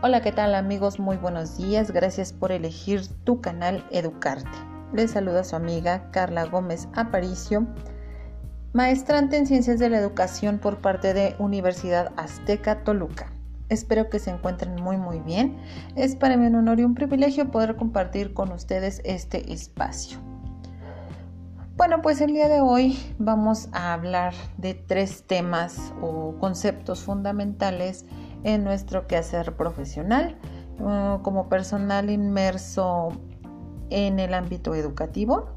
Hola, ¿qué tal amigos? Muy buenos días. Gracias por elegir tu canal Educarte. Les saluda su amiga Carla Gómez Aparicio, maestrante en Ciencias de la Educación por parte de Universidad Azteca Toluca. Espero que se encuentren muy muy bien. Es para mí un honor y un privilegio poder compartir con ustedes este espacio. Bueno, pues el día de hoy vamos a hablar de tres temas o conceptos fundamentales en nuestro quehacer profesional uh, como personal inmerso en el ámbito educativo.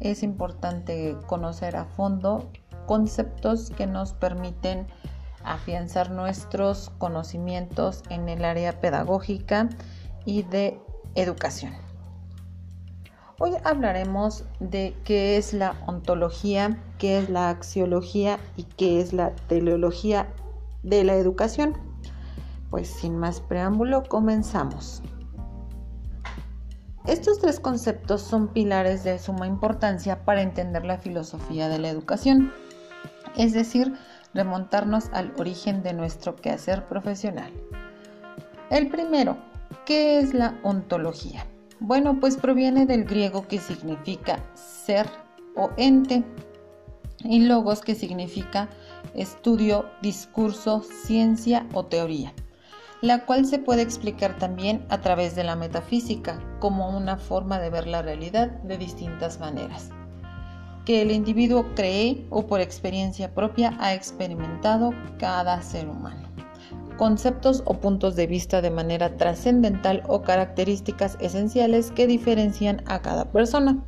Es importante conocer a fondo conceptos que nos permiten afianzar nuestros conocimientos en el área pedagógica y de educación. Hoy hablaremos de qué es la ontología, qué es la axiología y qué es la teleología de la educación. Pues sin más preámbulo, comenzamos. Estos tres conceptos son pilares de suma importancia para entender la filosofía de la educación, es decir, remontarnos al origen de nuestro quehacer profesional. El primero, ¿qué es la ontología? Bueno, pues proviene del griego que significa ser o ente y logos que significa estudio, discurso, ciencia o teoría, la cual se puede explicar también a través de la metafísica como una forma de ver la realidad de distintas maneras, que el individuo cree o por experiencia propia ha experimentado cada ser humano conceptos o puntos de vista de manera trascendental o características esenciales que diferencian a cada persona.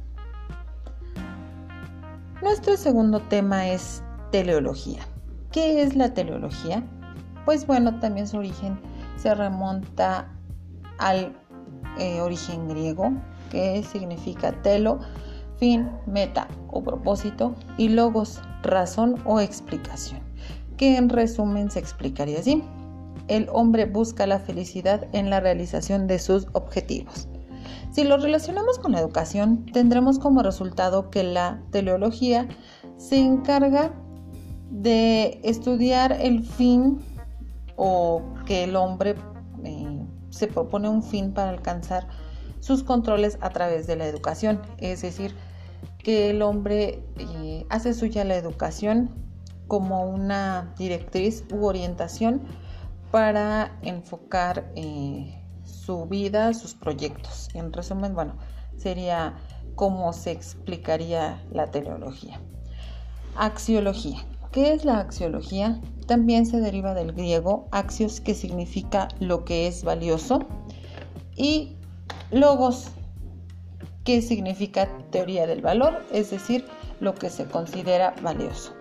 Nuestro segundo tema es teleología. ¿Qué es la teleología? Pues bueno, también su origen se remonta al eh, origen griego, que significa telo, fin, meta o propósito, y logos, razón o explicación, que en resumen se explicaría así el hombre busca la felicidad en la realización de sus objetivos. Si lo relacionamos con la educación, tendremos como resultado que la teleología se encarga de estudiar el fin o que el hombre eh, se propone un fin para alcanzar sus controles a través de la educación. Es decir, que el hombre eh, hace suya la educación como una directriz u orientación para enfocar eh, su vida, sus proyectos. En resumen, bueno, sería cómo se explicaría la teleología. Axiología. ¿Qué es la axiología? También se deriva del griego axios, que significa lo que es valioso, y logos, que significa teoría del valor, es decir, lo que se considera valioso.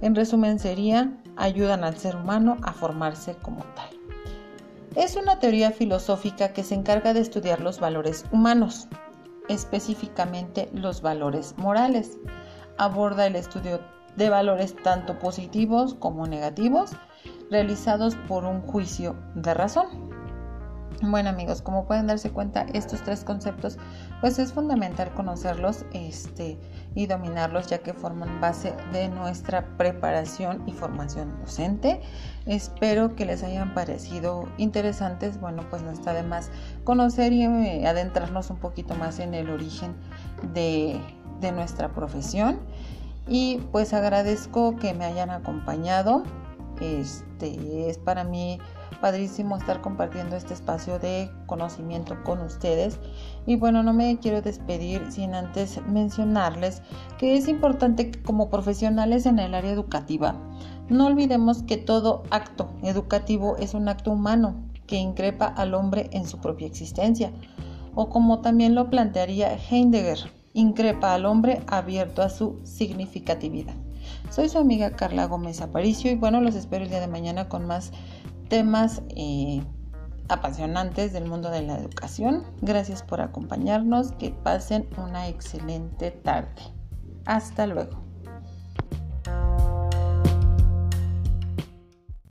En resumen sería, ayudan al ser humano a formarse como tal. Es una teoría filosófica que se encarga de estudiar los valores humanos, específicamente los valores morales. Aborda el estudio de valores tanto positivos como negativos, realizados por un juicio de razón. Bueno amigos, como pueden darse cuenta, estos tres conceptos, pues es fundamental conocerlos este, y dominarlos ya que forman base de nuestra preparación y formación docente. Espero que les hayan parecido interesantes. Bueno, pues no está de más conocer y eh, adentrarnos un poquito más en el origen de, de nuestra profesión. Y pues agradezco que me hayan acompañado. Este es para mí padrísimo estar compartiendo este espacio de conocimiento con ustedes. Y bueno, no me quiero despedir sin antes mencionarles que es importante que como profesionales en el área educativa no olvidemos que todo acto educativo es un acto humano que increpa al hombre en su propia existencia. O como también lo plantearía Heidegger, increpa al hombre abierto a su significatividad. Soy su amiga Carla Gómez Aparicio y bueno, los espero el día de mañana con más temas eh, apasionantes del mundo de la educación. Gracias por acompañarnos. Que pasen una excelente tarde. Hasta luego.